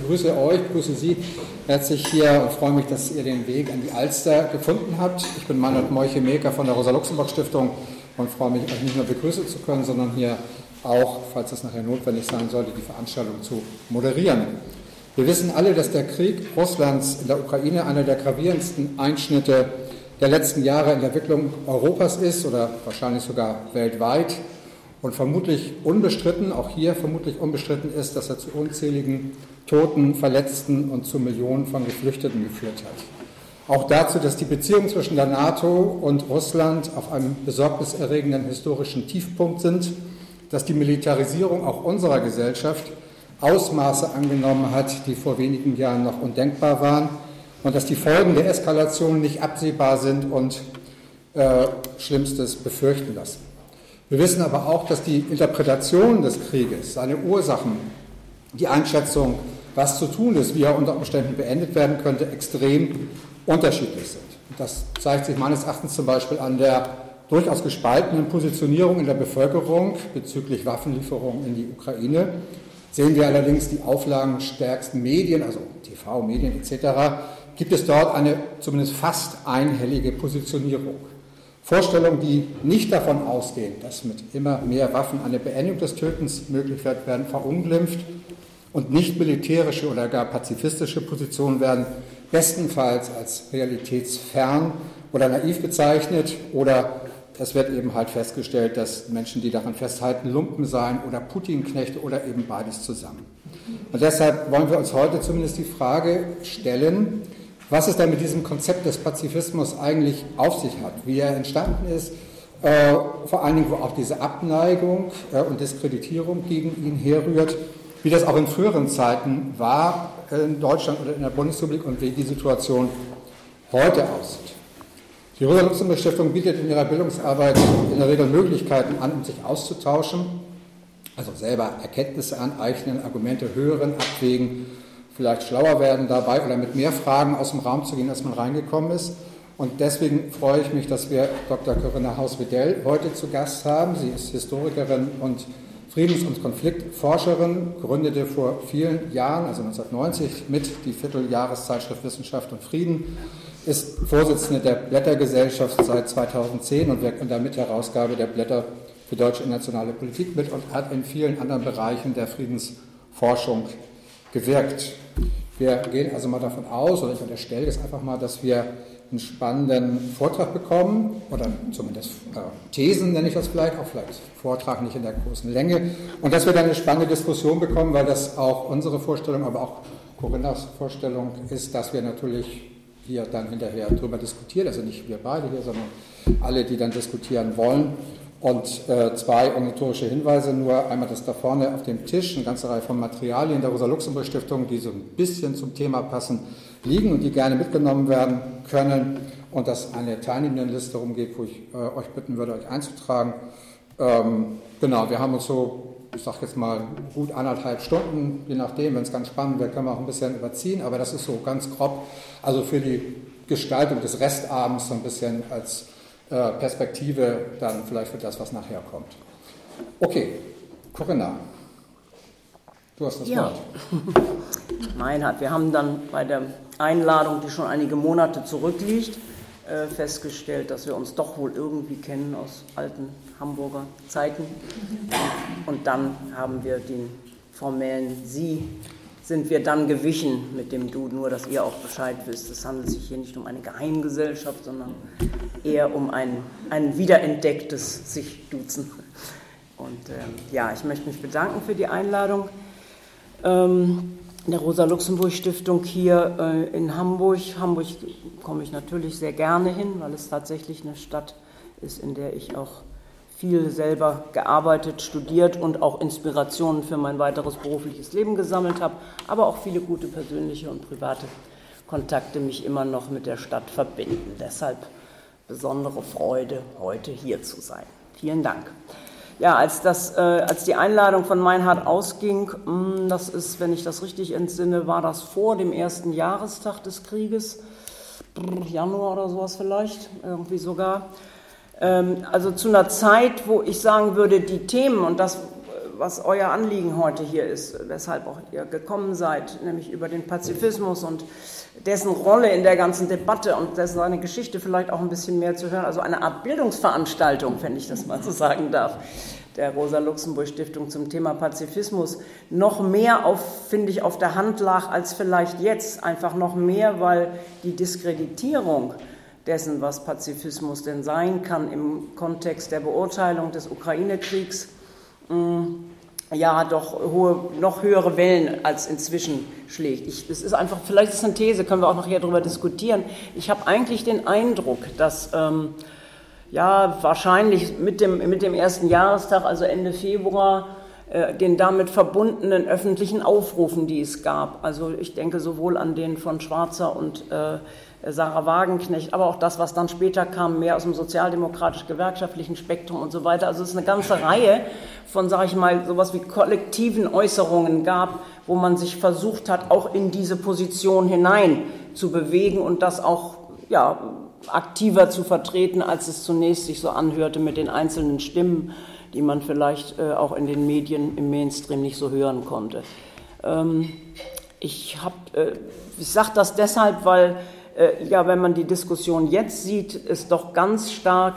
begrüße euch, begrüße Sie herzlich hier und freue mich, dass ihr den Weg an die Alster gefunden habt. Ich bin Meinert Meuche-Meker von der Rosa-Luxemburg-Stiftung und freue mich, euch nicht nur begrüßen zu können, sondern hier auch, falls es nachher notwendig sein sollte, die Veranstaltung zu moderieren. Wir wissen alle, dass der Krieg Russlands in der Ukraine einer der gravierendsten Einschnitte der letzten Jahre in der Entwicklung Europas ist oder wahrscheinlich sogar weltweit und vermutlich unbestritten, auch hier vermutlich unbestritten ist, dass er zu unzähligen Toten, Verletzten und zu Millionen von Geflüchteten geführt hat. Auch dazu, dass die Beziehungen zwischen der NATO und Russland auf einem besorgniserregenden historischen Tiefpunkt sind, dass die Militarisierung auch unserer Gesellschaft Ausmaße angenommen hat, die vor wenigen Jahren noch undenkbar waren und dass die Folgen der Eskalation nicht absehbar sind und äh, Schlimmstes befürchten lassen. Wir wissen aber auch, dass die Interpretation des Krieges, seine Ursachen, die Einschätzung, was zu tun ist, wie er unter Umständen beendet werden könnte, extrem unterschiedlich sind. Das zeigt sich meines Erachtens zum Beispiel an der durchaus gespaltenen Positionierung in der Bevölkerung bezüglich Waffenlieferungen in die Ukraine. Sehen wir allerdings die auflagenstärksten Medien, also TV, Medien etc., gibt es dort eine zumindest fast einhellige Positionierung. Vorstellungen, die nicht davon ausgehen, dass mit immer mehr Waffen eine Beendigung des Tötens möglich wird, werden verunglimpft und nicht militärische oder gar pazifistische Positionen werden bestenfalls als realitätsfern oder naiv bezeichnet oder es wird eben halt festgestellt, dass Menschen, die daran festhalten, Lumpen seien oder Putin-Knechte oder eben beides zusammen. Und deshalb wollen wir uns heute zumindest die Frage stellen, was es da mit diesem Konzept des Pazifismus eigentlich auf sich hat, wie er entstanden ist, äh, vor allen Dingen, wo auch diese Abneigung äh, und Diskreditierung gegen ihn herrührt, wie das auch in früheren Zeiten war in Deutschland oder in der Bundesrepublik und wie die Situation heute aussieht. Die Rosa-Luxemburg-Stiftung bietet in ihrer Bildungsarbeit in der Regel Möglichkeiten an, um sich auszutauschen, also selber Erkenntnisse aneignen, Argumente hören, abwägen vielleicht schlauer werden dabei oder mit mehr Fragen aus dem Raum zu gehen, als man reingekommen ist. Und deswegen freue ich mich, dass wir Dr. Corinna Haus-Wedell heute zu Gast haben. Sie ist Historikerin und Friedens- und Konfliktforscherin, gründete vor vielen Jahren, also 1990, mit die Vierteljahreszeitschrift Wissenschaft und Frieden, ist Vorsitzende der Blättergesellschaft seit 2010 und wirkt in der Mitherausgabe der Blätter für deutsche internationale Politik mit und hat in vielen anderen Bereichen der Friedensforschung gewirkt. Wir gehen also mal davon aus, oder ich unterstelle jetzt einfach mal, dass wir einen spannenden Vortrag bekommen, oder zumindest äh, Thesen nenne ich das vielleicht, auch vielleicht Vortrag nicht in der großen Länge, und dass wir dann eine spannende Diskussion bekommen, weil das auch unsere Vorstellung, aber auch Corinnas Vorstellung ist, dass wir natürlich hier dann hinterher darüber diskutieren, also nicht wir beide hier, sondern alle, die dann diskutieren wollen. Und äh, zwei organisatorische Hinweise nur. Einmal das da vorne auf dem Tisch, eine ganze Reihe von Materialien der Rosa-Luxemburg-Stiftung, die so ein bisschen zum Thema passen, liegen und die gerne mitgenommen werden können. Und dass eine Teilnehmendenliste rumgeht, wo ich äh, euch bitten würde, euch einzutragen. Ähm, genau, wir haben uns so, ich sage jetzt mal, gut anderthalb Stunden, je nachdem, wenn es ganz spannend wird, können wir auch ein bisschen überziehen, aber das ist so ganz grob, also für die Gestaltung des Restabends so ein bisschen als äh, Perspektive dann vielleicht für das, was nachher kommt. Okay, Corinna, du hast das ja. Wort. Meinhard, wir haben dann bei der Einladung, die schon einige Monate zurückliegt, äh, festgestellt, dass wir uns doch wohl irgendwie kennen aus alten Hamburger Zeiten. Und dann haben wir den formellen Sie sind wir dann gewichen mit dem Du, nur dass ihr auch Bescheid wisst. Es handelt sich hier nicht um eine Geheimgesellschaft, sondern eher um ein, ein wiederentdecktes sich duzen. Und ähm, ja, ich möchte mich bedanken für die Einladung ähm, der Rosa-Luxemburg-Stiftung hier äh, in Hamburg. Hamburg komme ich natürlich sehr gerne hin, weil es tatsächlich eine Stadt ist, in der ich auch viel selber gearbeitet, studiert und auch Inspirationen für mein weiteres berufliches Leben gesammelt habe, aber auch viele gute persönliche und private Kontakte mich immer noch mit der Stadt verbinden. Deshalb besondere Freude, heute hier zu sein. Vielen Dank. Ja, als, das, äh, als die Einladung von Meinhard ausging, mh, hm, das ist, wenn ich das richtig entsinne, war das vor dem ersten Jahrestag des Krieges, Januar oder sowas vielleicht, irgendwie sogar. Ähm, also zu einer Zeit, wo ich sagen würde, die Themen, und das was euer Anliegen heute hier ist, weshalb auch ihr gekommen seid, nämlich über den Pazifismus und dessen Rolle in der ganzen Debatte und dessen seine Geschichte vielleicht auch ein bisschen mehr zu hören. Also eine Art Bildungsveranstaltung, wenn ich das mal so sagen darf, der Rosa-Luxemburg-Stiftung zum Thema Pazifismus. Noch mehr auf, finde ich, auf der Hand lag als vielleicht jetzt. Einfach noch mehr, weil die Diskreditierung dessen, was Pazifismus denn sein kann im Kontext der Beurteilung des Ukraine-Kriegs, mm, ja doch hohe, noch höhere Wellen als inzwischen schlägt. Ich, das ist einfach, vielleicht ist es eine These, können wir auch nachher darüber diskutieren. Ich habe eigentlich den Eindruck, dass ähm, ja wahrscheinlich mit dem, mit dem ersten Jahrestag, also Ende Februar, den damit verbundenen öffentlichen Aufrufen, die es gab. Also ich denke sowohl an den von Schwarzer und äh, Sarah Wagenknecht, aber auch das, was dann später kam, mehr aus dem sozialdemokratisch-gewerkschaftlichen Spektrum und so weiter. Also es ist eine ganze Reihe von, sage ich mal, sowas wie kollektiven Äußerungen gab, wo man sich versucht hat, auch in diese Position hinein zu bewegen und das auch ja, aktiver zu vertreten, als es zunächst sich so anhörte mit den einzelnen Stimmen, die man vielleicht äh, auch in den Medien im Mainstream nicht so hören konnte. Ähm, ich äh, ich sage das deshalb, weil äh, ja, wenn man die Diskussion jetzt sieht, ist doch ganz stark,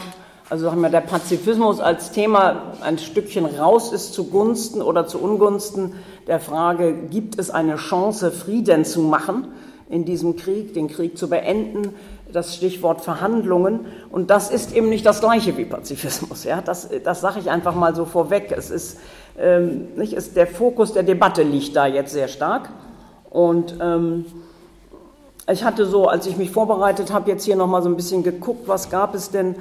also sagen wir, der Pazifismus als Thema ein Stückchen raus ist zugunsten oder zu Ungunsten der Frage, gibt es eine Chance, Frieden zu machen in diesem Krieg, den Krieg zu beenden, das Stichwort Verhandlungen. Und das ist eben nicht das gleiche wie Pazifismus. Ja? Das, das sage ich einfach mal so vorweg. Es ist, ähm, nicht, ist, der Fokus der Debatte liegt da jetzt sehr stark. Und ähm, ich hatte so, als ich mich vorbereitet habe, jetzt hier nochmal so ein bisschen geguckt, was gab es denn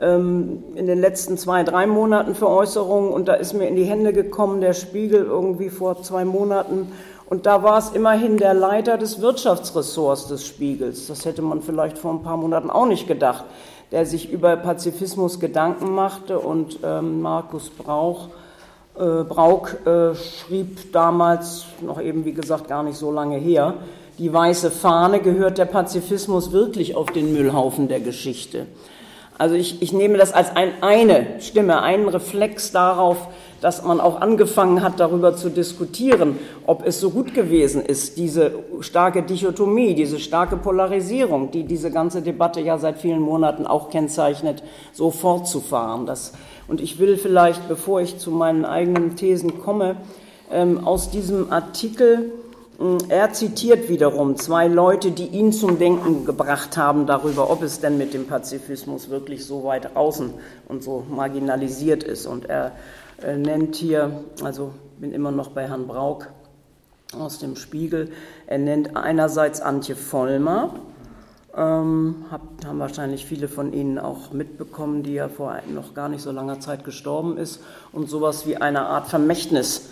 ähm, in den letzten zwei, drei Monaten für Äußerungen. Und da ist mir in die Hände gekommen der Spiegel irgendwie vor zwei Monaten. Und da war es immerhin der Leiter des Wirtschaftsressorts des Spiegels. Das hätte man vielleicht vor ein paar Monaten auch nicht gedacht, der sich über Pazifismus Gedanken machte. Und ähm, Markus Brauch, äh, Brauk äh, schrieb damals, noch eben wie gesagt gar nicht so lange her, die weiße Fahne, gehört der Pazifismus wirklich auf den Müllhaufen der Geschichte. Also ich, ich nehme das als ein, eine Stimme, einen Reflex darauf, dass man auch angefangen hat, darüber zu diskutieren, ob es so gut gewesen ist, diese starke Dichotomie, diese starke Polarisierung, die diese ganze Debatte ja seit vielen Monaten auch kennzeichnet, so fortzufahren. Das, und ich will vielleicht, bevor ich zu meinen eigenen Thesen komme, ähm, aus diesem Artikel er zitiert wiederum zwei Leute, die ihn zum Denken gebracht haben darüber, ob es denn mit dem Pazifismus wirklich so weit außen und so marginalisiert ist. Und er äh, nennt hier, also bin immer noch bei Herrn Brauk aus dem Spiegel, er nennt einerseits Antje Vollmer, ähm, hab, haben wahrscheinlich viele von Ihnen auch mitbekommen, die ja vor noch gar nicht so langer Zeit gestorben ist und sowas wie eine Art Vermächtnis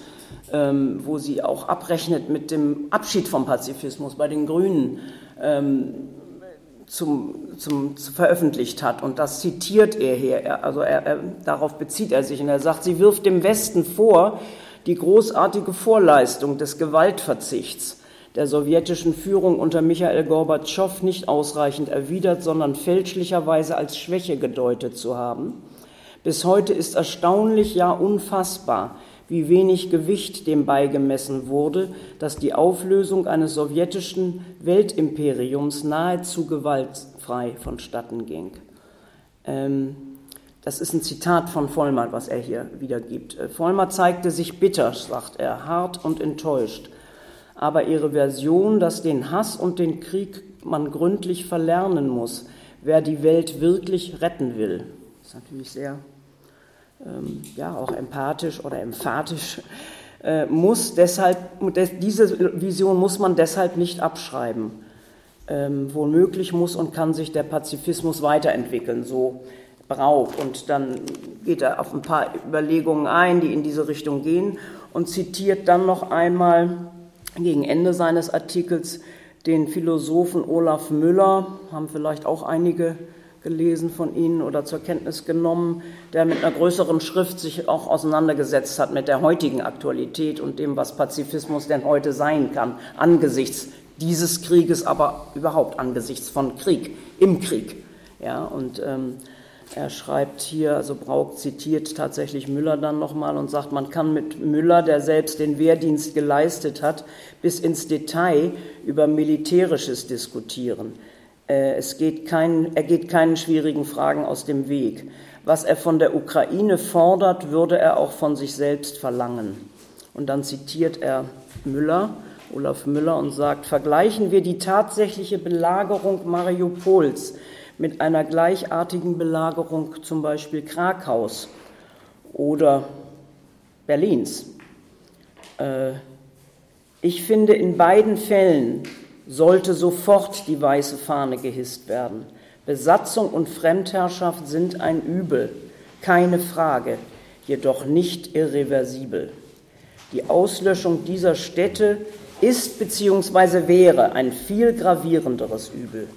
ähm, wo sie auch abrechnet mit dem Abschied vom Pazifismus bei den Grünen ähm, zum, zum, veröffentlicht hat. Und das zitiert er hier, er, also er, er, darauf bezieht er sich und er sagt, sie wirft dem Westen vor, die großartige Vorleistung des Gewaltverzichts der sowjetischen Führung unter Michael Gorbatschow nicht ausreichend erwidert, sondern fälschlicherweise als Schwäche gedeutet zu haben. Bis heute ist erstaunlich, ja unfassbar, wie wenig Gewicht dem beigemessen wurde, dass die Auflösung eines sowjetischen Weltimperiums nahezu gewaltfrei vonstatten ging. Ähm, das ist ein Zitat von Vollmer, was er hier wiedergibt. Äh, Vollmer zeigte sich bitter, sagt er, hart und enttäuscht. Aber ihre Version, dass den Hass und den Krieg man gründlich verlernen muss, wer die Welt wirklich retten will, ist natürlich sehr ja, auch empathisch oder emphatisch, äh, muss deshalb, diese Vision muss man deshalb nicht abschreiben. Ähm, womöglich muss und kann sich der Pazifismus weiterentwickeln, so braucht. Und dann geht er auf ein paar Überlegungen ein, die in diese Richtung gehen und zitiert dann noch einmal gegen Ende seines Artikels den Philosophen Olaf Müller, haben vielleicht auch einige gelesen von Ihnen oder zur Kenntnis genommen, der mit einer größeren Schrift sich auch auseinandergesetzt hat mit der heutigen Aktualität und dem, was Pazifismus denn heute sein kann, angesichts dieses Krieges, aber überhaupt angesichts von Krieg, im Krieg. Ja, und ähm, Er schreibt hier, also Brauk zitiert tatsächlich Müller dann nochmal und sagt, man kann mit Müller, der selbst den Wehrdienst geleistet hat, bis ins Detail über Militärisches diskutieren. Äh, es geht kein, er geht keinen schwierigen Fragen aus dem Weg. Was er von der Ukraine fordert, würde er auch von sich selbst verlangen. Und dann zitiert er Müller, Olaf Müller, und sagt, vergleichen wir die tatsächliche Belagerung Mariupols mit einer gleichartigen Belagerung zum Beispiel Krakaus oder Berlins. Äh, ich finde, in beiden Fällen sollte sofort die weiße Fahne gehisst werden. Besatzung und Fremdherrschaft sind ein Übel, keine Frage, jedoch nicht irreversibel. Die Auslöschung dieser Städte ist bzw. wäre ein viel gravierenderes Übel.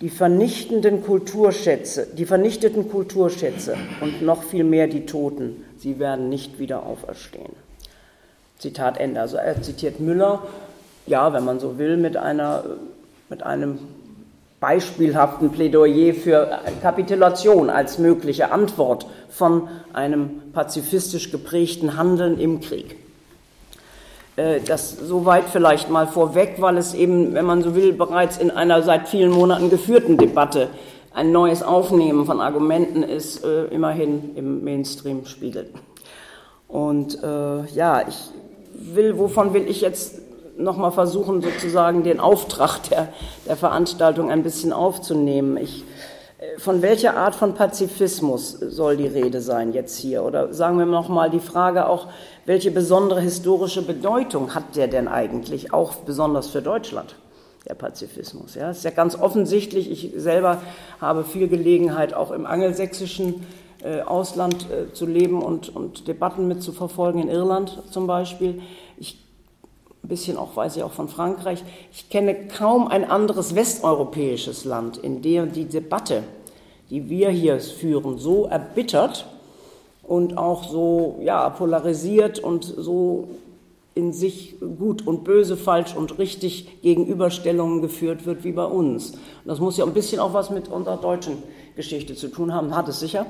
Die vernichtenden Kulturschätze, die vernichteten Kulturschätze und noch viel mehr die Toten, sie werden nicht wieder auferstehen. Zitat Ende. Also er zitiert Müller, ja, wenn man so will, mit, einer, mit einem beispielhaften Plädoyer für Kapitulation als mögliche Antwort von einem pazifistisch geprägten Handeln im Krieg. Äh, das soweit vielleicht mal vorweg, weil es eben, wenn man so will, bereits in einer seit vielen Monaten geführten Debatte ein neues Aufnehmen von Argumenten ist, äh, immerhin im Mainstream spiegelt. Und äh, ja, ich will, wovon will ich jetzt nochmal versuchen, sozusagen den Auftrag der, der Veranstaltung ein bisschen aufzunehmen. Ich, äh, von welcher Art von Pazifismus soll die Rede sein jetzt hier? Oder sagen wir nochmal die Frage auch, welche besondere historische Bedeutung hat der denn eigentlich, auch besonders für Deutschland? der Pazifismus. Ja, ist ja ganz offensichtlich. Ich selber habe viel Gelegenheit, auch im angelsächsischen äh, Ausland äh, zu leben und, und Debatten mitzuverfolgen, in Irland zum Beispiel ein bisschen auch weiß ich auch von Frankreich. Ich kenne kaum ein anderes westeuropäisches Land, in dem die Debatte, die wir hier führen, so erbittert und auch so ja, polarisiert und so in sich gut und böse, falsch und richtig Gegenüberstellungen geführt wird wie bei uns. Und das muss ja ein bisschen auch was mit unserer deutschen Geschichte zu tun haben, hat es sicher.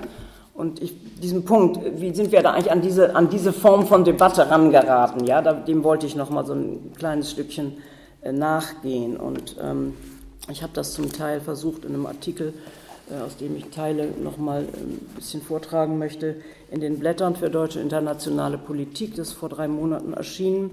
Und ich, diesen Punkt, wie sind wir da eigentlich an diese, an diese Form von Debatte rangeraten? Ja, dem wollte ich noch mal so ein kleines Stückchen äh, nachgehen. Und ähm, ich habe das zum Teil versucht in einem Artikel, äh, aus dem ich Teile noch mal äh, ein bisschen vortragen möchte, in den Blättern für deutsche internationale Politik, das ist vor drei Monaten erschienen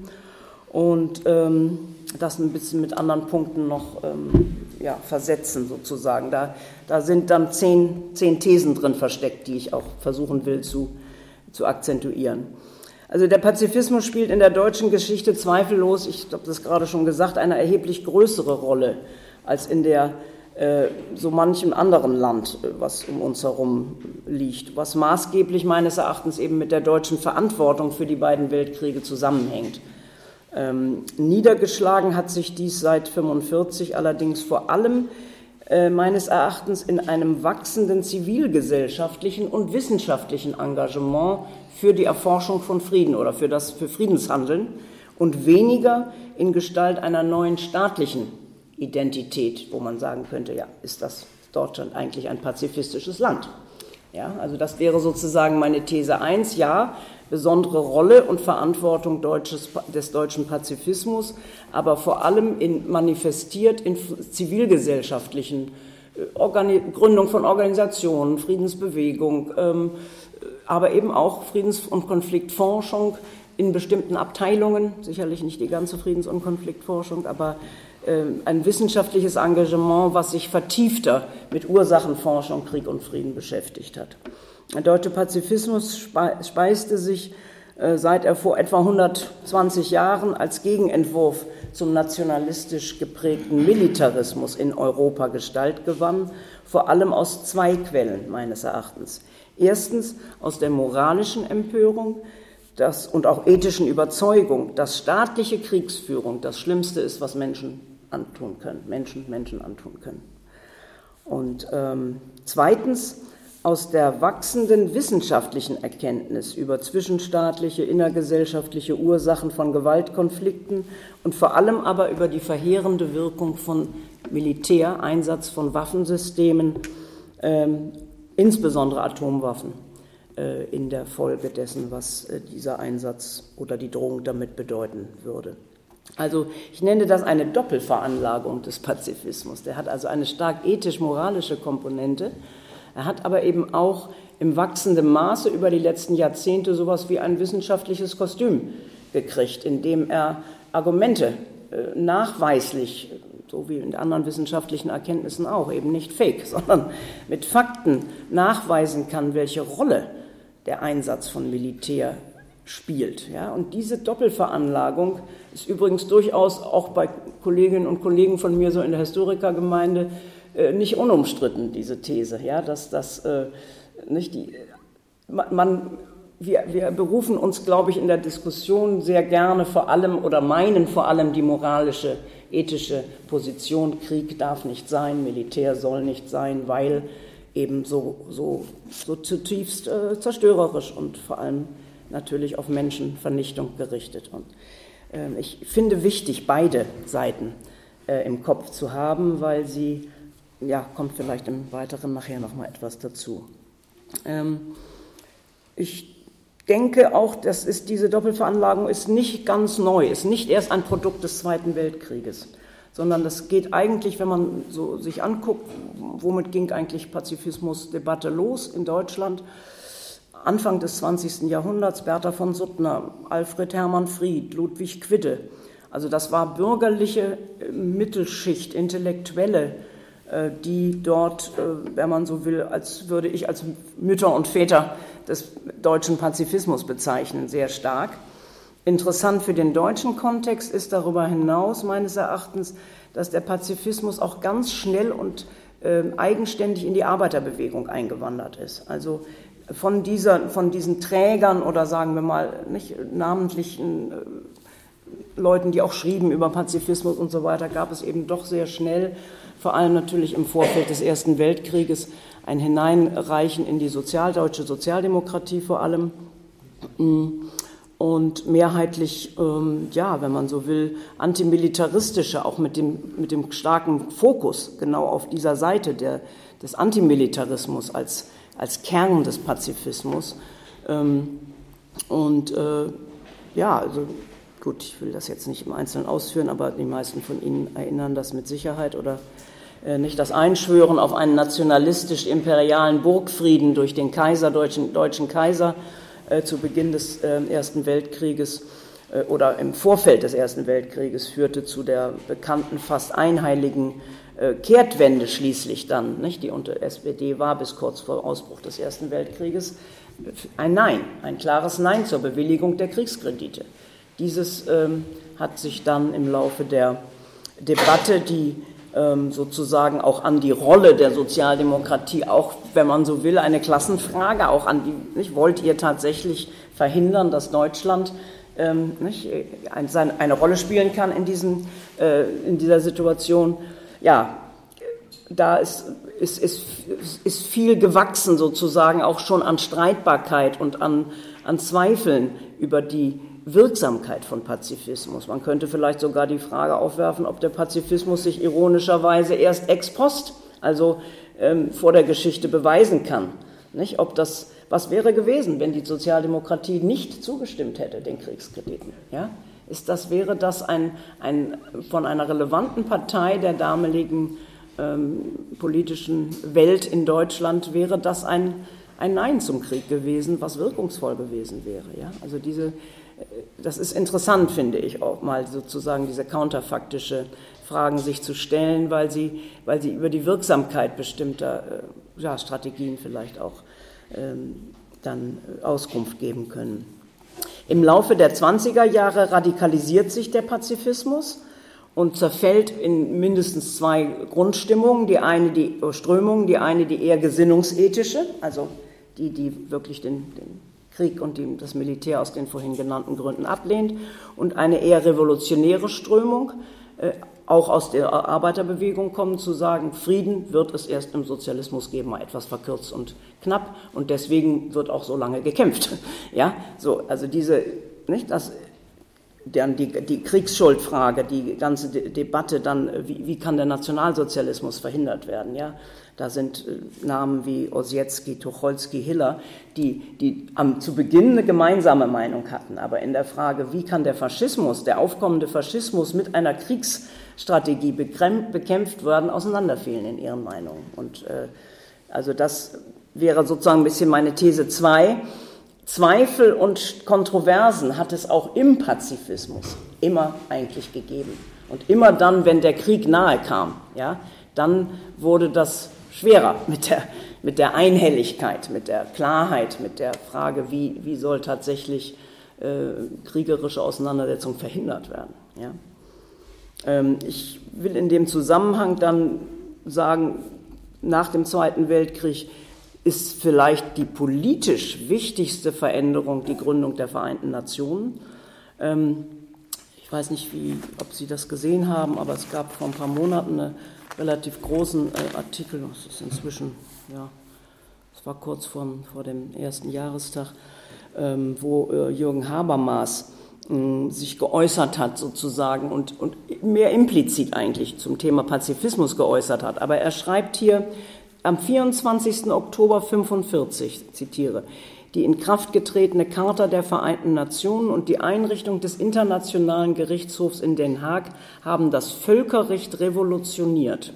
und ähm, das ein bisschen mit anderen Punkten noch ähm, ja, versetzen sozusagen. Da, da sind dann zehn, zehn Thesen drin versteckt, die ich auch versuchen will zu, zu akzentuieren. Also der Pazifismus spielt in der deutschen Geschichte zweifellos, ich habe das gerade schon gesagt, eine erheblich größere Rolle als in der äh, so manchem anderen Land, was um uns herum liegt, was maßgeblich meines Erachtens eben mit der deutschen Verantwortung für die beiden Weltkriege zusammenhängt. Ähm, niedergeschlagen hat sich dies seit 1945 allerdings vor allem äh, meines Erachtens in einem wachsenden zivilgesellschaftlichen und wissenschaftlichen Engagement für die Erforschung von Frieden oder für das für Friedenshandeln und weniger in Gestalt einer neuen staatlichen Identität, wo man sagen könnte, ja, ist das Deutschland eigentlich ein pazifistisches Land? Ja, also das wäre sozusagen meine These 1. Ja, besondere Rolle und Verantwortung deutsches, des deutschen Pazifismus, aber vor allem in, manifestiert in zivilgesellschaftlichen äh, Gründung von Organisationen, Friedensbewegung, ähm, aber eben auch Friedens- und Konfliktforschung in bestimmten Abteilungen, sicherlich nicht die ganze Friedens- und Konfliktforschung, aber äh, ein wissenschaftliches Engagement, was sich vertiefter mit Ursachenforschung, Krieg und Frieden beschäftigt hat. Der deutsche Pazifismus speiste sich, äh, seit er vor etwa 120 Jahren als Gegenentwurf zum nationalistisch geprägten Militarismus in Europa Gestalt gewann, vor allem aus zwei Quellen meines Erachtens. Erstens aus der moralischen Empörung das, und auch ethischen Überzeugung, dass staatliche Kriegsführung das Schlimmste ist, was Menschen antun können, Menschen Menschen antun können. Und ähm, zweitens aus der wachsenden wissenschaftlichen Erkenntnis über zwischenstaatliche, innergesellschaftliche Ursachen von Gewaltkonflikten und vor allem aber über die verheerende Wirkung von Militär, Einsatz von Waffensystemen ähm, insbesondere Atomwaffen äh, in der Folge dessen, was äh, dieser Einsatz oder die Drohung damit bedeuten würde. Also ich nenne das eine Doppelveranlagung des Pazifismus. Der hat also eine stark ethisch-moralische Komponente. Er hat aber eben auch im wachsenden Maße über die letzten Jahrzehnte sowas wie ein wissenschaftliches Kostüm gekriegt, indem er Argumente äh, nachweislich, so wie in anderen wissenschaftlichen Erkenntnissen auch, eben nicht fake, sondern mit Fakten nachweisen kann, welche Rolle der Einsatz von Militär spielt. Ja? Und diese Doppelveranlagung ist übrigens durchaus auch bei Kolleginnen und Kollegen von mir so in der Historikergemeinde nicht unumstritten, diese These, ja? dass das äh, nicht die, man, wir, wir berufen uns, glaube ich, in der Diskussion sehr gerne vor allem oder meinen vor allem die moralische, ethische Position, Krieg darf nicht sein, Militär soll nicht sein, weil eben so, so, so zutiefst äh, zerstörerisch und vor allem natürlich auf Menschenvernichtung gerichtet. Und äh, ich finde wichtig, beide Seiten äh, im Kopf zu haben, weil sie, ja, kommt vielleicht im Weiteren nachher noch mal etwas dazu. Ähm, ich denke auch, dass ist, diese Doppelveranlagung ist nicht ganz neu, ist nicht erst ein Produkt des Zweiten Weltkrieges sondern das geht eigentlich, wenn man so sich anguckt, womit ging eigentlich Pazifismusdebatte los in Deutschland. Anfang des 20. Jahrhunderts Bertha von Suttner, Alfred Hermann Fried, Ludwig Quidde. Also das war bürgerliche äh, Mittelschicht, Intellektuelle, die dort, äh, wenn man so will, als würde ich als Mütter und Väter des deutschen Pazifismus bezeichnen, sehr stark. Interessant für den deutschen Kontext ist darüber hinaus meines Erachtens, dass der Pazifismus auch ganz schnell und äh, eigenständig in die Arbeiterbewegung eingewandert ist. Also von, dieser, von diesen Trägern oder sagen wir mal nicht namentlichen äh, Leuten, die auch schrieben über Pazifismus und so weiter, gab es eben doch sehr schnell, vor allem natürlich im Vorfeld des Ersten Weltkrieges, ein Hineinreichen in die sozialdeutsche Sozialdemokratie vor allem. Und mehrheitlich, ähm, ja, wenn man so will, antimilitaristische, auch mit dem, mit dem starken Fokus genau auf dieser Seite der, des Antimilitarismus als, als Kern des Pazifismus. Ähm, und äh, ja, also gut, ich will das jetzt nicht im Einzelnen ausführen, aber die meisten von Ihnen erinnern das mit Sicherheit oder nicht das Einschwören auf einen nationalistisch-imperialen Burgfrieden durch den Kaiser, deutschen, deutschen Kaiser äh, zu Beginn des äh, Ersten Weltkrieges äh, oder im Vorfeld des Ersten Weltkrieges führte zu der bekannten fast einheiligen äh, Kehrtwende schließlich dann, nicht, die unter SPD war bis kurz vor Ausbruch des Ersten Weltkrieges, ein Nein, ein klares Nein zur Bewilligung der Kriegskredite. Dieses ähm, hat sich dann im Laufe der Debatte, die sozusagen auch an die Rolle der Sozialdemokratie, auch wenn man so will, eine Klassenfrage, auch an die, nicht, wollt ihr tatsächlich verhindern, dass Deutschland ähm, nicht, ein, eine Rolle spielen kann in, diesen, äh, in dieser Situation? Ja, da ist, ist, ist, ist viel gewachsen sozusagen auch schon an Streitbarkeit und an, an Zweifeln über die Wirksamkeit von Pazifismus. Man könnte vielleicht sogar die Frage aufwerfen, ob der Pazifismus sich ironischerweise erst ex post, also ähm, vor der Geschichte beweisen kann. Nicht? Ob das, was wäre gewesen, wenn die Sozialdemokratie nicht zugestimmt hätte den Kriegskrediten? Ja? Ist das, wäre das ein, ein, von einer relevanten Partei der damaligen ähm, politischen Welt in Deutschland, wäre das ein, ein Nein zum Krieg gewesen, was wirkungsvoll gewesen wäre. Ja? Also diese, das ist interessant, finde ich, auch mal sozusagen diese counterfaktische Fragen sich zu stellen, weil sie, weil sie über die Wirksamkeit bestimmter äh, ja, Strategien vielleicht auch ähm, dann Auskunft geben können. Im Laufe der 20er Jahre radikalisiert sich der Pazifismus und zerfällt in mindestens zwei Grundstimmungen. Die eine die Strömung, die eine die eher gesinnungsethische, also die, die wirklich den, den Krieg und die, das Militär aus den vorhin genannten Gründen ablehnt und eine eher revolutionäre Strömung, äh, auch aus der Arbeiterbewegung kommen, zu sagen, Frieden wird es erst im Sozialismus geben, mal etwas verkürzt und knapp und deswegen wird auch so lange gekämpft. Ja, so, also diese, nicht, das dann die, die Kriegsschuldfrage, die ganze De Debatte dann, wie, wie, kann der Nationalsozialismus verhindert werden, ja? Da sind äh, Namen wie Ossietzky, Tucholsky, Hiller, die, die am, zu Beginn eine gemeinsame Meinung hatten. Aber in der Frage, wie kann der Faschismus, der aufkommende Faschismus mit einer Kriegsstrategie bekämpft werden, auseinanderfehlen in ihren Meinungen. Und äh, also das wäre sozusagen ein bisschen meine These 2. Zweifel und Kontroversen hat es auch im Pazifismus immer eigentlich gegeben. Und immer dann, wenn der Krieg nahe kam, ja, dann wurde das schwerer mit der, mit der Einhelligkeit, mit der Klarheit, mit der Frage, wie, wie soll tatsächlich äh, kriegerische Auseinandersetzung verhindert werden. Ja? Ähm, ich will in dem Zusammenhang dann sagen, nach dem Zweiten Weltkrieg ist vielleicht die politisch wichtigste Veränderung die Gründung der Vereinten Nationen. Ähm, ich weiß nicht, wie, ob Sie das gesehen haben, aber es gab vor ein paar Monaten einen relativ großen äh, Artikel, das ist inzwischen, ja, es war kurz vor, vor dem ersten Jahrestag, ähm, wo äh, Jürgen Habermas ähm, sich geäußert hat sozusagen und, und mehr implizit eigentlich zum Thema Pazifismus geäußert hat. Aber er schreibt hier, am 24. Oktober 1945, zitiere, die in Kraft getretene Charta der Vereinten Nationen und die Einrichtung des Internationalen Gerichtshofs in Den Haag haben das Völkerrecht revolutioniert.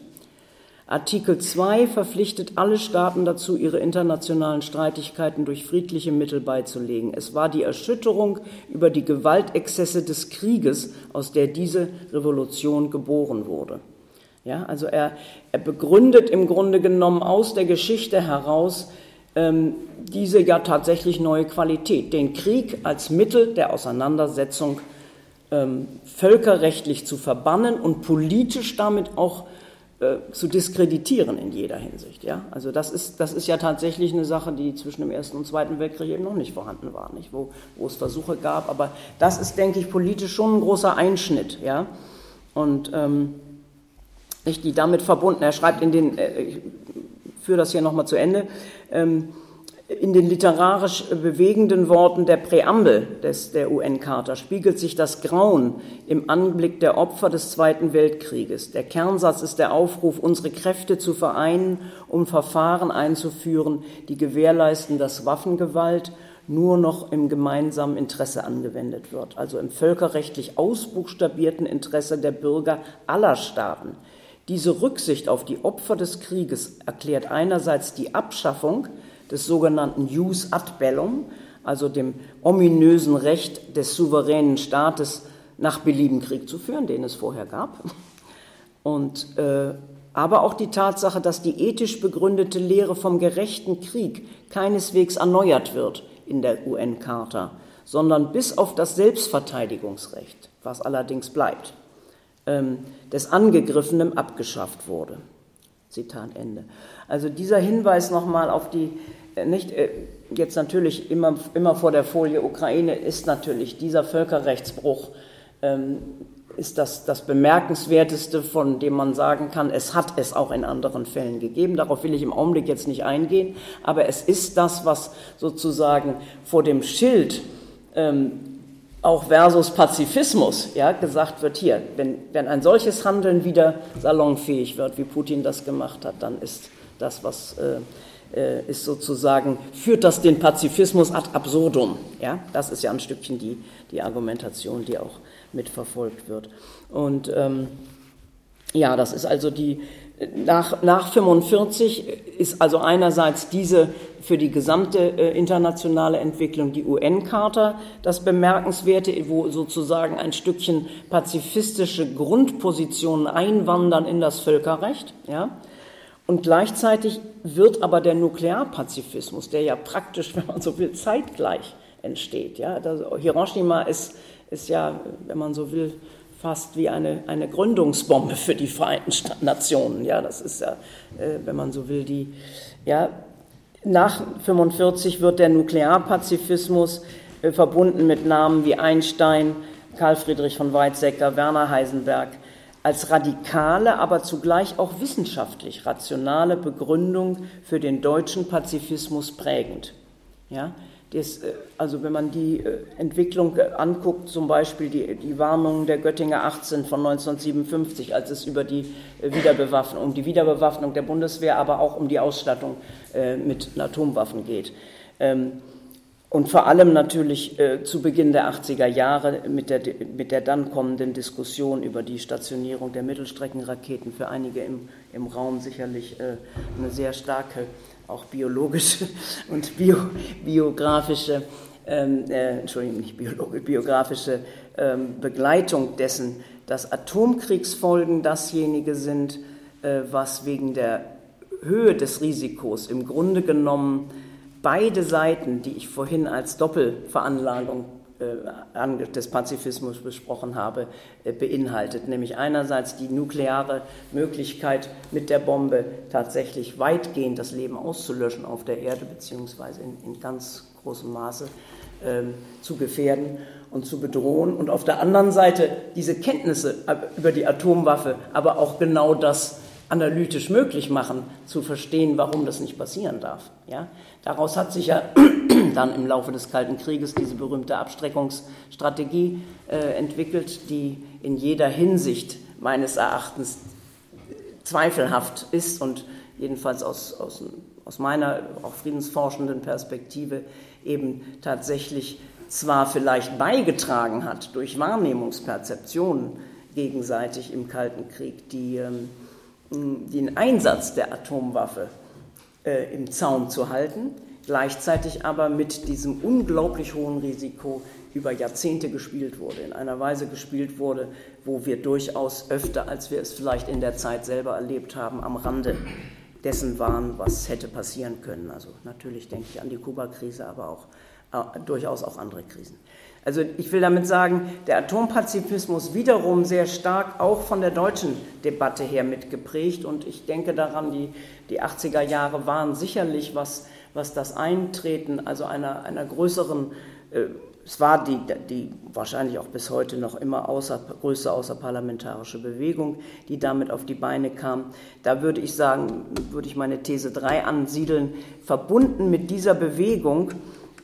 Artikel 2 verpflichtet alle Staaten dazu, ihre internationalen Streitigkeiten durch friedliche Mittel beizulegen. Es war die Erschütterung über die Gewaltexzesse des Krieges, aus der diese Revolution geboren wurde. Ja, also er, er begründet im Grunde genommen aus der Geschichte heraus ähm, diese ja tatsächlich neue Qualität, den Krieg als Mittel der Auseinandersetzung ähm, völkerrechtlich zu verbannen und politisch damit auch äh, zu diskreditieren in jeder Hinsicht. Ja? Also das ist, das ist ja tatsächlich eine Sache, die zwischen dem Ersten und Zweiten Weltkrieg eben noch nicht vorhanden war, nicht? Wo, wo es Versuche gab. Aber das ist, denke ich, politisch schon ein großer Einschnitt. Ja? Und ähm, nicht, die damit verbunden, er schreibt in den, äh, ich führe das hier nochmal zu Ende, ähm, in den literarisch bewegenden Worten der Präambel des, der UN-Charta spiegelt sich das Grauen im Anblick der Opfer des Zweiten Weltkrieges. Der Kernsatz ist der Aufruf, unsere Kräfte zu vereinen, um Verfahren einzuführen, die gewährleisten, dass Waffengewalt nur noch im gemeinsamen Interesse angewendet wird, also im völkerrechtlich ausbuchstabierten Interesse der Bürger aller Staaten. Diese Rücksicht auf die Opfer des Krieges erklärt einerseits die Abschaffung des sogenannten Jus ad bellum, also dem ominösen Recht des souveränen Staates, nach Belieben Krieg zu führen, den es vorher gab. Und, äh, aber auch die Tatsache, dass die ethisch begründete Lehre vom gerechten Krieg keineswegs erneuert wird in der UN-Charta, sondern bis auf das Selbstverteidigungsrecht, was allerdings bleibt ähm, des Angegriffenen abgeschafft wurde. Zitat Ende. Also dieser Hinweis nochmal auf die, äh, nicht äh, jetzt natürlich immer, immer vor der Folie Ukraine ist natürlich dieser Völkerrechtsbruch ähm, ist das, das Bemerkenswerteste, von dem man sagen kann, es hat es auch in anderen Fällen gegeben. Darauf will ich im Augenblick jetzt nicht eingehen, aber es ist das, was sozusagen vor dem Schild ähm, auch versus Pazifismus ja, gesagt wird, hier, wenn, wenn ein solches Handeln wieder salonfähig wird, wie Putin das gemacht hat, dann ist das, was äh, äh, ist sozusagen, führt das den Pazifismus ad absurdum. Ja? Das ist ja ein Stückchen die, die Argumentation, die auch mitverfolgt wird. Und ähm, ja, das ist also die, nach, nach 45 ist also einerseits diese für die gesamte äh, internationale Entwicklung die UN-Charta das Bemerkenswerte, wo sozusagen ein Stückchen pazifistische Grundpositionen einwandern in das Völkerrecht. Ja? Und gleichzeitig wird aber der Nuklearpazifismus, der ja praktisch, wenn man so will, zeitgleich entsteht. Ja? Das Hiroshima ist, ist ja, wenn man so will, fast wie eine, eine Gründungsbombe für die Vereinten Nationen. Ja, das ist ja, äh, wenn man so will, die, ja, nach 1945 wird der Nuklearpazifismus äh, verbunden mit Namen wie Einstein, Karl Friedrich von Weizsäcker, Werner Heisenberg als radikale, aber zugleich auch wissenschaftlich rationale Begründung für den deutschen Pazifismus prägend. Ja, das, äh, also wenn man die äh, Entwicklung äh, anguckt, zum Beispiel die, die Warnungen der Göttinger 18 von 1957, als es über die Wiederbewaffnung, um die Wiederbewaffnung der Bundeswehr, aber auch um die Ausstattung mit Atomwaffen geht. Ähm, und vor allem natürlich zu Beginn der 80er Jahre mit der, mit der dann kommenden Diskussion über die Stationierung der Mittelstreckenraketen für einige im, im Raum sicherlich eine sehr starke auch biologische und bio, biografische, ähm, äh, Entschuldigung, nicht biologisch, biografische ähm, Begleitung dessen, dass Atomkriegsfolgen dasjenige sind, äh, was wegen der Höhe des Risikos im Grunde genommen beide Seiten, die ich vorhin als Doppelveranlagung des Pazifismus besprochen habe, äh, beinhaltet. Nämlich einerseits die nukleare Möglichkeit, mit der Bombe tatsächlich weitgehend das Leben auszulöschen auf der Erde, beziehungsweise in, in ganz großem Maße ähm, zu gefährden und zu bedrohen. Und auf der anderen Seite diese Kenntnisse über die Atomwaffe, aber auch genau das analytisch möglich machen, zu verstehen, warum das nicht passieren darf. Ja? Daraus hat sich ja dann im Laufe des Kalten Krieges diese berühmte Abstreckungsstrategie äh, entwickelt, die in jeder Hinsicht meines Erachtens zweifelhaft ist und jedenfalls aus, aus, aus meiner auch friedensforschenden Perspektive eben tatsächlich zwar vielleicht beigetragen hat durch Wahrnehmungsperzeptionen gegenseitig im Kalten Krieg, die ähm, den Einsatz der Atomwaffe äh, im Zaum zu halten, gleichzeitig aber mit diesem unglaublich hohen Risiko über Jahrzehnte gespielt wurde, in einer Weise gespielt wurde, wo wir durchaus öfter, als wir es vielleicht in der Zeit selber erlebt haben, am Rande dessen waren, was hätte passieren können. Also natürlich denke ich an die Kuba-Krise, aber auch äh, durchaus auch andere Krisen. Also ich will damit sagen, der Atompazifismus wiederum sehr stark auch von der deutschen Debatte her mitgeprägt und ich denke daran, die, die 80er Jahre waren sicherlich, was, was das Eintreten, also einer, einer größeren, äh, es war die, die wahrscheinlich auch bis heute noch immer außer, größte außerparlamentarische Bewegung, die damit auf die Beine kam. Da würde ich sagen, würde ich meine These 3 ansiedeln, verbunden mit dieser Bewegung,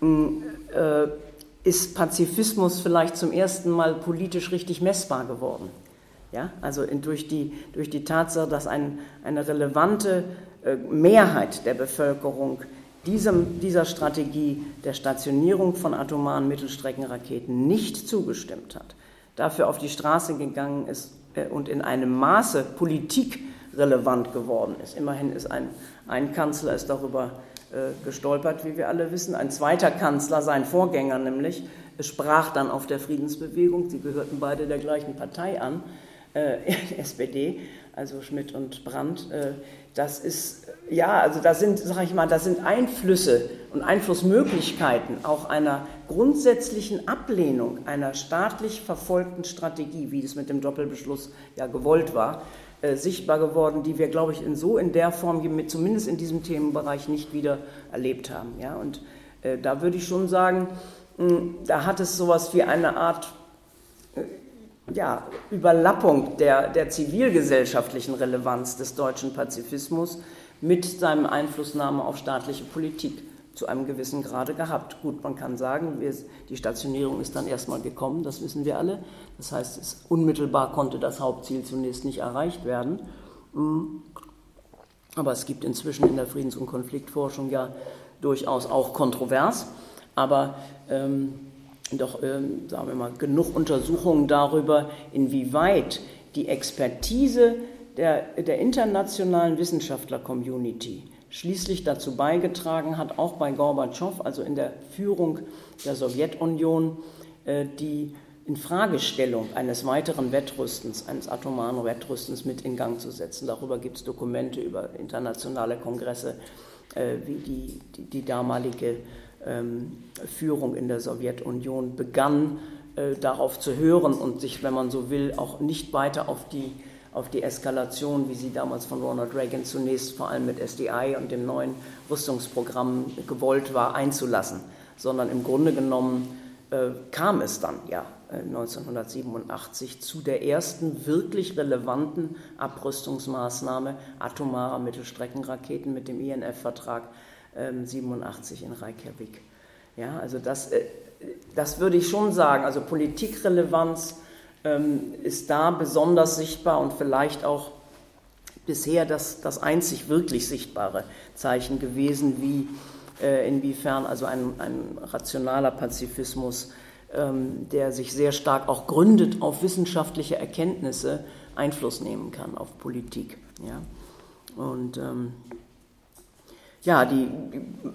äh, ist Pazifismus vielleicht zum ersten Mal politisch richtig messbar geworden. Ja, also in, durch, die, durch die Tatsache, dass ein, eine relevante äh, Mehrheit der Bevölkerung diesem, dieser Strategie der Stationierung von atomaren Mittelstreckenraketen nicht zugestimmt hat, dafür auf die Straße gegangen ist äh, und in einem Maße politikrelevant geworden ist. Immerhin ist ein, ein Kanzler ist darüber gestolpert, wie wir alle wissen. Ein zweiter Kanzler, sein Vorgänger nämlich, sprach dann auf der Friedensbewegung. Sie gehörten beide der gleichen Partei an, äh, SPD, also Schmidt und Brandt. Äh, das ist, ja, also das sind, sage ich mal, das sind Einflüsse und Einflussmöglichkeiten auch einer grundsätzlichen Ablehnung einer staatlich verfolgten Strategie, wie es mit dem Doppelbeschluss ja gewollt war, äh, sichtbar geworden, die wir, glaube ich, in so in der Form, zumindest in diesem Themenbereich, nicht wieder erlebt haben. Ja? Und äh, da würde ich schon sagen, mh, da hat es sowas wie eine Art äh, ja, Überlappung der, der zivilgesellschaftlichen Relevanz des deutschen Pazifismus mit seinem Einflussnahme auf staatliche Politik zu einem gewissen Grade gehabt. Gut, man kann sagen, wir, die Stationierung ist dann erstmal gekommen, das wissen wir alle. Das heißt, es, unmittelbar konnte das Hauptziel zunächst nicht erreicht werden. Mm. Aber es gibt inzwischen in der Friedens- und Konfliktforschung ja durchaus auch kontrovers, aber ähm, doch, ähm, sagen wir mal, genug Untersuchungen darüber, inwieweit die Expertise der, der internationalen Wissenschaftler-Community schließlich dazu beigetragen hat, auch bei Gorbatschow, also in der Führung der Sowjetunion, äh, die Infragestellung eines weiteren Wettrüstens, eines atomaren Wettrüstens mit in Gang zu setzen. Darüber gibt es Dokumente über internationale Kongresse, äh, wie die, die, die damalige ähm, Führung in der Sowjetunion begann, äh, darauf zu hören und sich, wenn man so will, auch nicht weiter auf die auf die Eskalation, wie sie damals von Ronald Reagan zunächst vor allem mit SDI und dem neuen Rüstungsprogramm gewollt war, einzulassen, sondern im Grunde genommen äh, kam es dann ja 1987 äh, zu der ersten wirklich relevanten Abrüstungsmaßnahme atomarer Mittelstreckenraketen mit dem INF-Vertrag äh, 87 in Reykjavik. Ja, also das, äh, das würde ich schon sagen. Also Politikrelevanz ist da besonders sichtbar und vielleicht auch bisher das, das einzig wirklich sichtbare Zeichen gewesen, wie äh, inwiefern also ein, ein rationaler Pazifismus, ähm, der sich sehr stark auch gründet auf wissenschaftliche Erkenntnisse, Einfluss nehmen kann auf Politik. Ja? Und ähm, ja, die,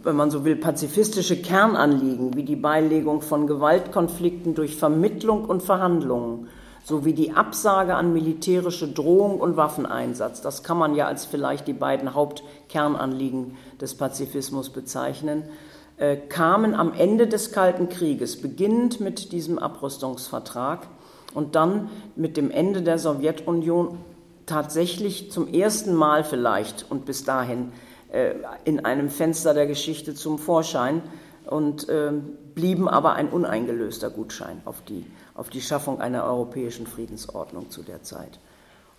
wenn man so will, pazifistische Kernanliegen wie die Beilegung von Gewaltkonflikten durch Vermittlung und Verhandlungen sowie die Absage an militärische Drohung und Waffeneinsatz, das kann man ja als vielleicht die beiden Hauptkernanliegen des Pazifismus bezeichnen, äh, kamen am Ende des Kalten Krieges, beginnend mit diesem Abrüstungsvertrag und dann mit dem Ende der Sowjetunion tatsächlich zum ersten Mal vielleicht und bis dahin in einem Fenster der Geschichte zum Vorschein und äh, blieben aber ein uneingelöster Gutschein auf die, auf die Schaffung einer europäischen Friedensordnung zu der Zeit.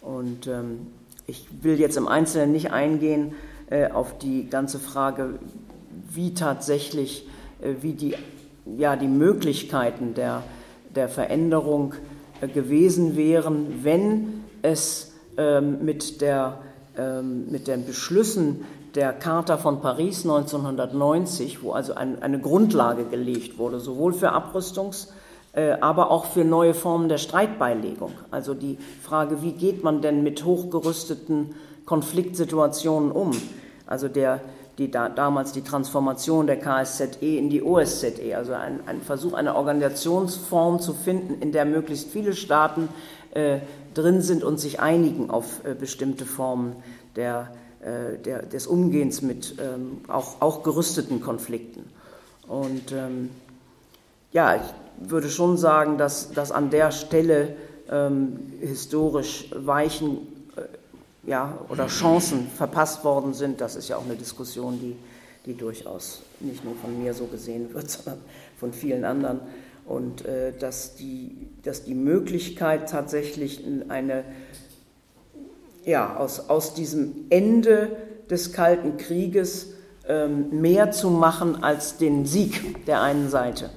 Und ähm, ich will jetzt im Einzelnen nicht eingehen äh, auf die ganze Frage, wie tatsächlich, äh, wie die, ja, die Möglichkeiten der, der Veränderung äh, gewesen wären, wenn es ähm, mit, der, ähm, mit den Beschlüssen der Charta von Paris 1990, wo also ein, eine Grundlage gelegt wurde, sowohl für Abrüstungs- äh, aber auch für neue Formen der Streitbeilegung. Also die Frage, wie geht man denn mit hochgerüsteten Konfliktsituationen um? Also der, die da, damals die Transformation der KSZE in die OSZE, also ein, ein Versuch, eine Organisationsform zu finden, in der möglichst viele Staaten äh, drin sind und sich einigen auf äh, bestimmte Formen der äh, der, des Umgehens mit ähm, auch, auch gerüsteten Konflikten. Und ähm, ja, ich würde schon sagen, dass, dass an der Stelle ähm, historisch Weichen äh, ja, oder Chancen verpasst worden sind. Das ist ja auch eine Diskussion, die, die durchaus nicht nur von mir so gesehen wird, sondern von vielen anderen. Und äh, dass, die, dass die Möglichkeit tatsächlich eine ja, aus, aus diesem Ende des Kalten Krieges ähm, mehr zu machen als den Sieg der einen Seite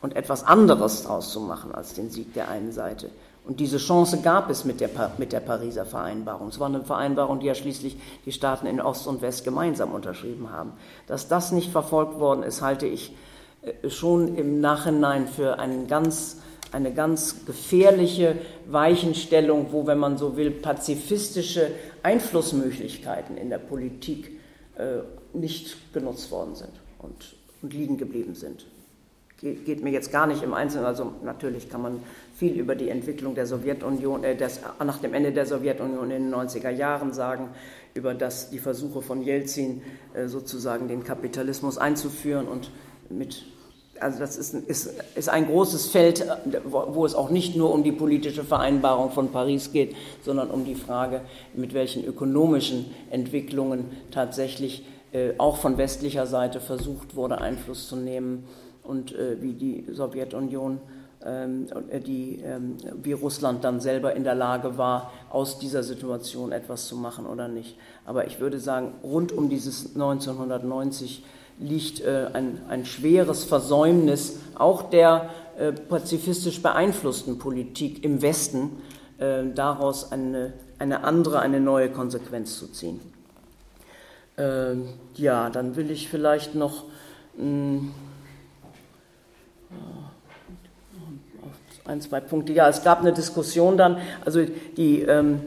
und etwas anderes daraus zu machen als den Sieg der einen Seite. Und diese Chance gab es mit der, mit der Pariser Vereinbarung. Es war eine Vereinbarung, die ja schließlich die Staaten in Ost und West gemeinsam unterschrieben haben. Dass das nicht verfolgt worden ist, halte ich äh, schon im Nachhinein für einen ganz eine ganz gefährliche Weichenstellung, wo, wenn man so will, pazifistische Einflussmöglichkeiten in der Politik äh, nicht genutzt worden sind und, und liegen geblieben sind. Geht, geht, mir jetzt gar nicht im Einzelnen, also natürlich kann man viel über die Entwicklung der Sowjetunion, äh, des, nach dem Ende der Sowjetunion in den 90er Jahren sagen, über das, die Versuche von Jelzin äh, sozusagen den Kapitalismus einzuführen und mit also das ist, ist, ist, ein großes Feld, wo es auch nicht nur um die politische Vereinbarung von Paris geht, sondern um die Frage, mit welchen ökonomischen Entwicklungen tatsächlich äh, auch von westlicher Seite versucht wurde, Einfluss zu nehmen und äh, wie die Sowjetunion, ähm, äh, die, ähm, wie Russland dann selber in der Lage war, aus dieser Situation etwas zu machen oder nicht. Aber ich würde sagen, rund um dieses 1990 liegt äh, ein, ein schweres Versäumnis auch der äh, pazifistisch beeinflussten Politik im Westen, äh, daraus eine, eine andere, eine neue Konsequenz zu ziehen. Ähm, ja, dann will ich vielleicht noch mh, hm, ein, zwei Punkte. Ja, es gab eine Diskussion dann, also die ähm,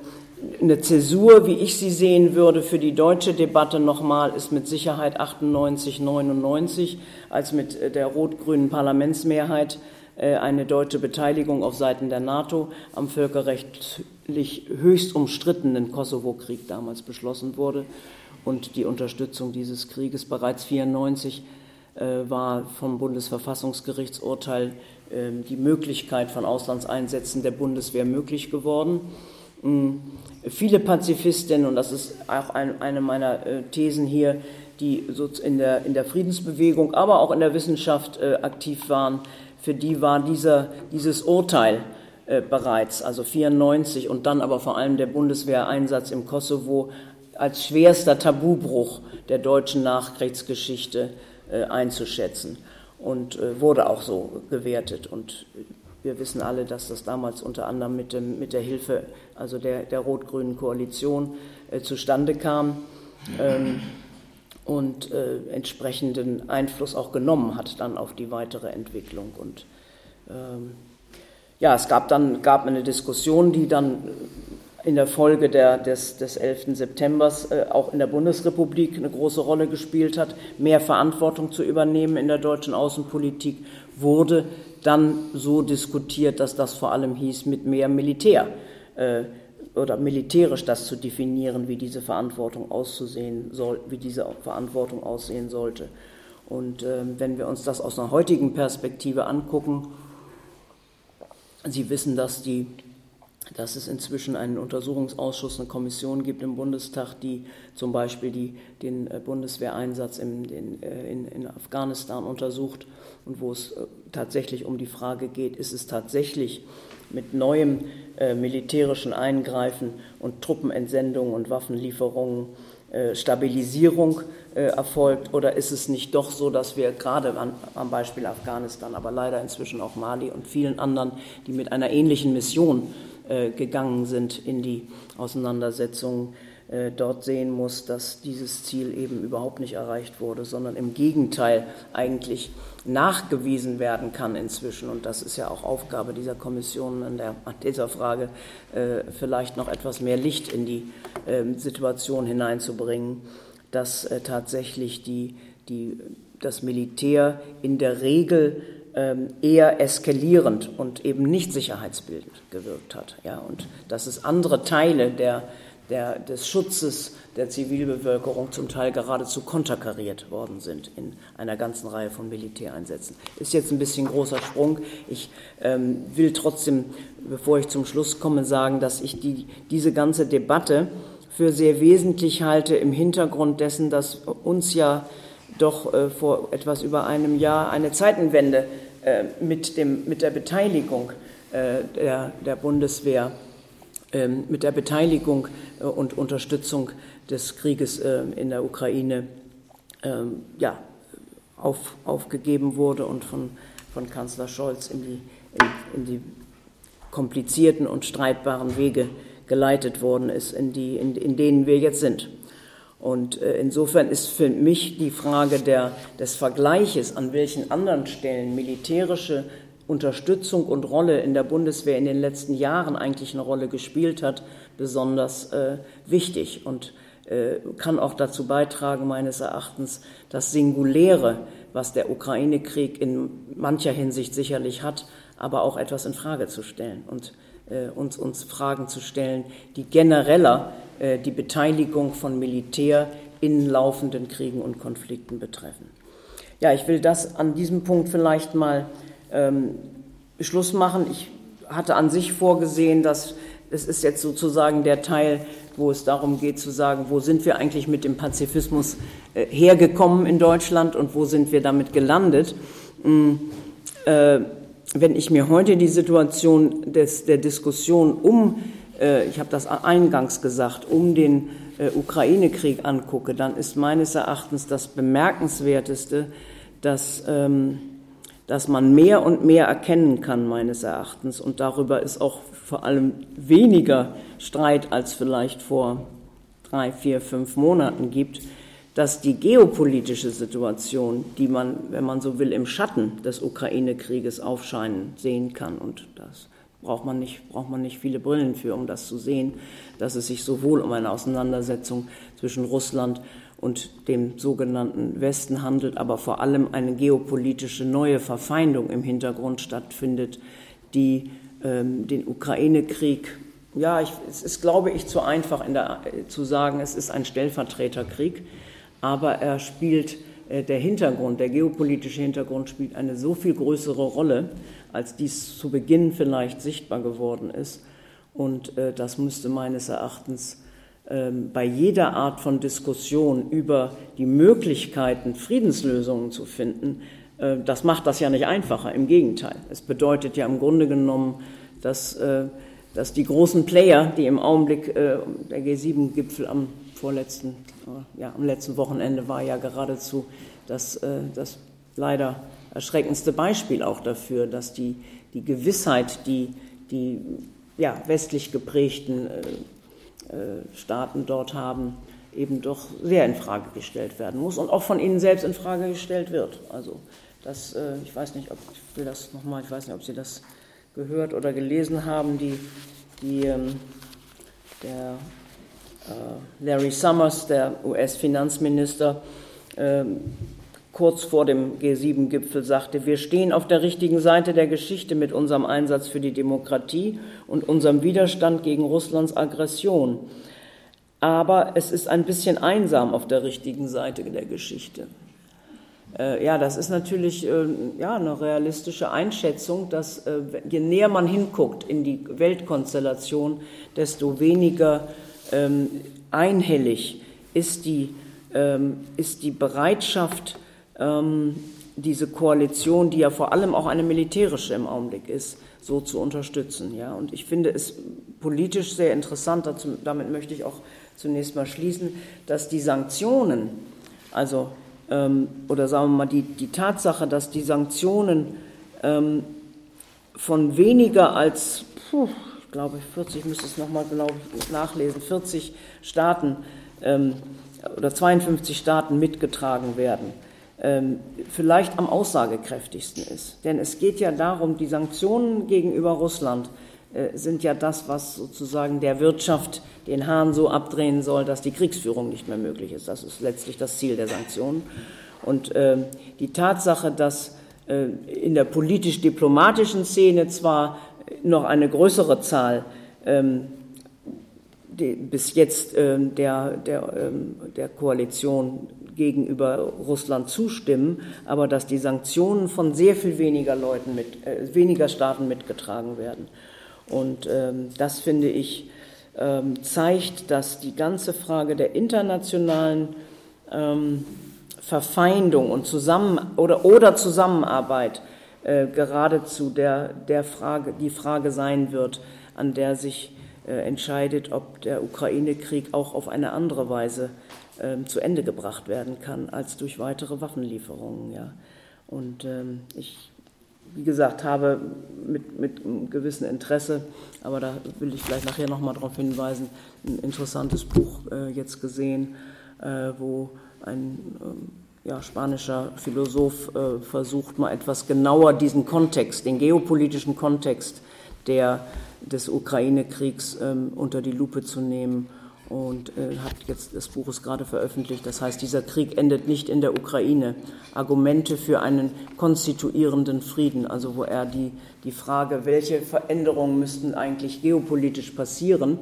eine Zäsur, wie ich sie sehen würde, für die deutsche Debatte nochmal, ist mit Sicherheit 98, 99, als mit äh, der rot-grünen Parlamentsmehrheit äh, eine deutsche Beteiligung auf Seiten der NATO am völkerrechtlich höchst umstrittenen Kosovo-Krieg damals beschlossen wurde und die Unterstützung dieses Krieges bereits 94 äh, war vom Bundesverfassungsgerichtsurteil ähm, die Möglichkeit von Auslandseinsätzen der Bundeswehr möglich geworden. Viele Pazifistinnen, und das ist auch ein, eine meiner äh, Thesen hier, die in der, in der Friedensbewegung, aber auch in der Wissenschaft äh, aktiv waren, für die war dieser, dieses Urteil äh, bereits, also 94 und dann aber vor allem der Bundeswehreinsatz im Kosovo als schwerster Tabubruch der deutschen Nachkriegsgeschichte einzuschätzen. und wurde auch so gewertet. Und wir wissen alle, dass das damals unter anderem mit, dem, mit der Hilfe also der, der rot-grünen Koalition äh, zustande kam ähm, und äh, entsprechenden Einfluss auch genommen hat dann auf die weitere Entwicklung. Und ähm, ja, es gab dann gab eine Diskussion, die dann in der Folge der, des, des 11. September äh, auch in der Bundesrepublik eine große Rolle gespielt hat, mehr Verantwortung zu übernehmen in der deutschen Außenpolitik, wurde dann so diskutiert, dass das vor allem hieß, mit mehr Militär äh, oder militärisch das zu definieren, wie diese Verantwortung auszusehen soll, wie diese Verantwortung aussehen sollte. Und äh, wenn wir uns das aus einer heutigen Perspektive angucken, Sie wissen, dass die dass es inzwischen einen Untersuchungsausschuss, eine Kommission gibt im Bundestag, die zum Beispiel die, den äh, Bundeswehreinsatz in, äh, in, in Afghanistan untersucht und wo es äh, tatsächlich um die Frage geht, ist es tatsächlich mit neuem äh, militärischen Eingreifen und Truppenentsendungen und Waffenlieferungen äh, Stabilisierung äh, erfolgt? Oder ist es nicht doch so, dass wir gerade an, am Beispiel Afghanistan, aber leider inzwischen auch Mali und vielen anderen, die mit einer ähnlichen Mission gegangen sind in die Auseinandersetzungen, äh, dort sehen muss, dass dieses Ziel eben überhaupt nicht erreicht wurde, sondern im Gegenteil eigentlich nachgewiesen werden kann inzwischen. Und das ist ja auch Aufgabe dieser Kommission an, der, an dieser Frage, äh, vielleicht noch etwas mehr Licht in die äh, Situation hineinzubringen, dass äh, tatsächlich die, die, das Militär in der Regel eher eskalierend und eben nicht sicherheitsbildend gewirkt hat. Ja, und dass es andere Teile der, der, des Schutzes der Zivilbevölkerung zum Teil geradezu konterkariert worden sind in einer ganzen Reihe von Militäreinsätzen. Ist jetzt ein bisschen großer Sprung. Ich ähm, will trotzdem, bevor ich zum Schluss komme, sagen, dass ich die, diese ganze Debatte für sehr wesentlich halte im Hintergrund dessen, dass uns ja doch äh, vor etwas über einem Jahr eine Zeitenwende mit, dem, mit der Beteiligung äh, der, der Bundeswehr, ähm, mit der Beteiligung äh, und Unterstützung des Krieges äh, in der Ukraine ähm, ja, auf, aufgegeben wurde und von, von Kanzler Scholz in die, in, in die komplizierten und streitbaren Wege geleitet worden ist, in, die, in, in denen wir jetzt sind. Und äh, insofern ist für mich die Frage der, des Vergleiches, an welchen anderen Stellen militärische Unterstützung und Rolle in der Bundeswehr in den letzten Jahren eigentlich eine Rolle gespielt hat, besonders äh, wichtig und äh, kann auch dazu beitragen, meines Erachtens, das Singuläre, was der Ukraine-Krieg in mancher Hinsicht sicherlich hat, aber auch etwas in Frage zu stellen und äh, uns, uns Fragen zu stellen, die genereller die Beteiligung von Militär in laufenden Kriegen und Konflikten betreffen. Ja, ich will das an diesem Punkt vielleicht mal ähm, Schluss machen. Ich hatte an sich vorgesehen, dass es ist jetzt sozusagen der Teil, wo es darum geht zu sagen, wo sind wir eigentlich mit dem Pazifismus äh, hergekommen in Deutschland und wo sind wir damit gelandet. Ähm, äh, wenn ich mir heute die Situation des, der Diskussion um äh, ich habe das eingangs gesagt, um den äh, Ukraine-Krieg angucke, dann ist meines Erachtens das Bemerkenswerteste, dass, ähm, dass man mehr und mehr erkennen kann, meines Erachtens. Und darüber ist auch vor allem weniger Streit als vielleicht vor drei, vier, fünf Monaten gibt, dass die geopolitische Situation, die man, wenn man so will, im Schatten des Ukraine-Krieges aufscheinen sehen kann und das braucht man, nicht, braucht man nicht viele Brillen für, um das zu sehen, dass es sich sowohl um eine Auseinandersetzung zwischen Russland und dem sogenannten Westen handelt, aber vor allem eine geopolitische neue Verfeindung im Hintergrund stattfindet, die ähm, den Ukraine-Krieg, ja, ich, es ist, glaube ich, zu einfach der, äh, zu sagen, es ist ein Stellvertreterkrieg, aber er spielt, äh, der Hintergrund, der geopolitische Hintergrund spielt eine so viel größere Rolle, als dies zu Beginn vielleicht sichtbar geworden ist. Und äh, das müsste meines Erachtens äh, bei jeder Art von Diskussion über die Möglichkeiten, Friedenslösungen zu finden, äh, das macht das ja nicht einfacher. Im Gegenteil. Es bedeutet ja im Grunde genommen, dass, äh, dass die großen Player, die im Augenblick, äh, der G7-Gipfel am vorletzten, ja, am letzten Wochenende war ja geradezu das, äh, das leider erschreckendste Beispiel auch dafür, dass die, die Gewissheit, die die ja, westlich geprägten äh, äh, Staaten dort haben, eben doch sehr in Frage gestellt werden muss und auch von ihnen selbst in Frage gestellt wird. Also das, äh, ich weiß nicht, ob ich will das nochmal, ich weiß nicht, ob Sie das gehört oder gelesen haben, die, die ähm, der äh, Larry Summers, der US-Finanzminister, ähm, kurz vor dem G7-Gipfel sagte, wir stehen auf der richtigen Seite der Geschichte mit unserem Einsatz für die Demokratie und unserem Widerstand gegen Russlands Aggression. Aber es ist ein bisschen einsam auf der richtigen Seite der Geschichte. Äh, ja, das ist natürlich äh, ja, eine realistische Einschätzung, dass äh, je näher man hinguckt in die Weltkonstellation, desto weniger ähm, einhellig ist die, ähm, ist die Bereitschaft, ähm, diese Koalition, die ja vor allem auch eine militärische im Augenblick ist, so zu unterstützen. Ja? Und ich finde es politisch sehr interessant, dazu, damit möchte ich auch zunächst mal schließen, dass die Sanktionen, also ähm, oder sagen wir mal die, die Tatsache, dass die Sanktionen ähm, von weniger als, puh, ich glaube 40, müsste es nochmal ich nachlesen, 40 Staaten ähm, oder 52 Staaten mitgetragen werden vielleicht am aussagekräftigsten ist. Denn es geht ja darum, die Sanktionen gegenüber Russland äh, sind ja das, was sozusagen der Wirtschaft den Hahn so abdrehen soll, dass die Kriegsführung nicht mehr möglich ist. Das ist letztlich das Ziel der Sanktionen. Und äh, die Tatsache, dass äh, in der politisch-diplomatischen Szene zwar noch eine größere Zahl ähm, bis jetzt ähm, der, der, ähm, der Koalition gegenüber Russland zustimmen, aber dass die Sanktionen von sehr viel weniger Leuten mit, äh, weniger Staaten mitgetragen werden. Und ähm, das finde ich ähm, zeigt, dass die ganze Frage der internationalen ähm, Verfeindung und Zusammen oder, oder Zusammenarbeit äh, geradezu der, der Frage, die Frage sein wird, an der sich äh, entscheidet, ob der Ukraine-Krieg auch auf eine andere Weise ähm, zu Ende gebracht werden kann als durch weitere Waffenlieferungen. Ja. Und ähm, ich, wie gesagt, habe mit, mit einem gewissen Interesse, aber da will ich vielleicht nachher nochmal darauf hinweisen, ein interessantes Buch äh, jetzt gesehen, äh, wo ein ähm, ja, spanischer Philosoph äh, versucht, mal etwas genauer diesen Kontext, den geopolitischen Kontext der, des Ukraine-Kriegs ähm, unter die Lupe zu nehmen und äh, hat jetzt das Buch ist gerade veröffentlicht. Das heißt, dieser Krieg endet nicht in der Ukraine. Argumente für einen konstituierenden Frieden, also wo er die, die Frage, welche Veränderungen müssten eigentlich geopolitisch passieren,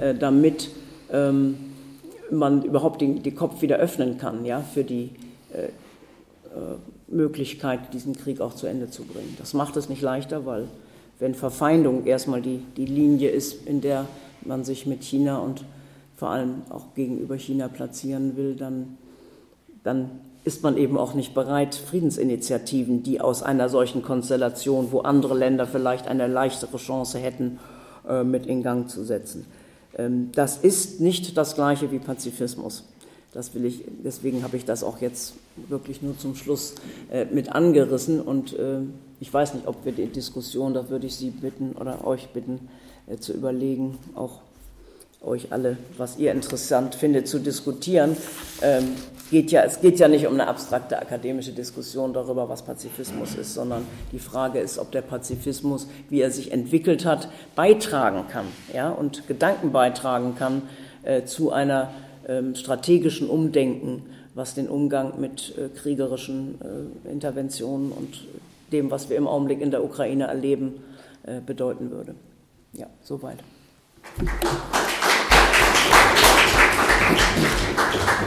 äh, damit ähm, man überhaupt den, den, Kopf wieder öffnen kann, ja, für die äh, äh, Möglichkeit, diesen Krieg auch zu Ende zu bringen. Das macht es nicht leichter, weil wenn Verfeindung erstmal die, die Linie ist, in der man sich mit China und vor allem auch gegenüber China platzieren will, dann, dann ist man eben auch nicht bereit, Friedensinitiativen, die aus einer solchen Konstellation, wo andere Länder vielleicht eine leichtere Chance hätten, äh, mit in Gang zu setzen. Ähm, das ist nicht das gleiche wie Pazifismus. Das will ich, deswegen habe ich das auch jetzt wirklich nur zum Schluss äh, mit angerissen. Und äh, ich weiß nicht, ob wir die Diskussion, da würde ich Sie bitten oder euch bitten, zu überlegen, auch euch alle, was ihr interessant findet, zu diskutieren. Ähm, geht ja, es geht ja nicht um eine abstrakte akademische Diskussion darüber, was Pazifismus ist, sondern die Frage ist, ob der Pazifismus, wie er sich entwickelt hat, beitragen kann ja, und Gedanken beitragen kann äh, zu einer ähm, strategischen Umdenken, was den Umgang mit äh, kriegerischen äh, Interventionen und dem, was wir im Augenblick in der Ukraine erleben, äh, bedeuten würde. Ja, soweit. Applaus Thank you.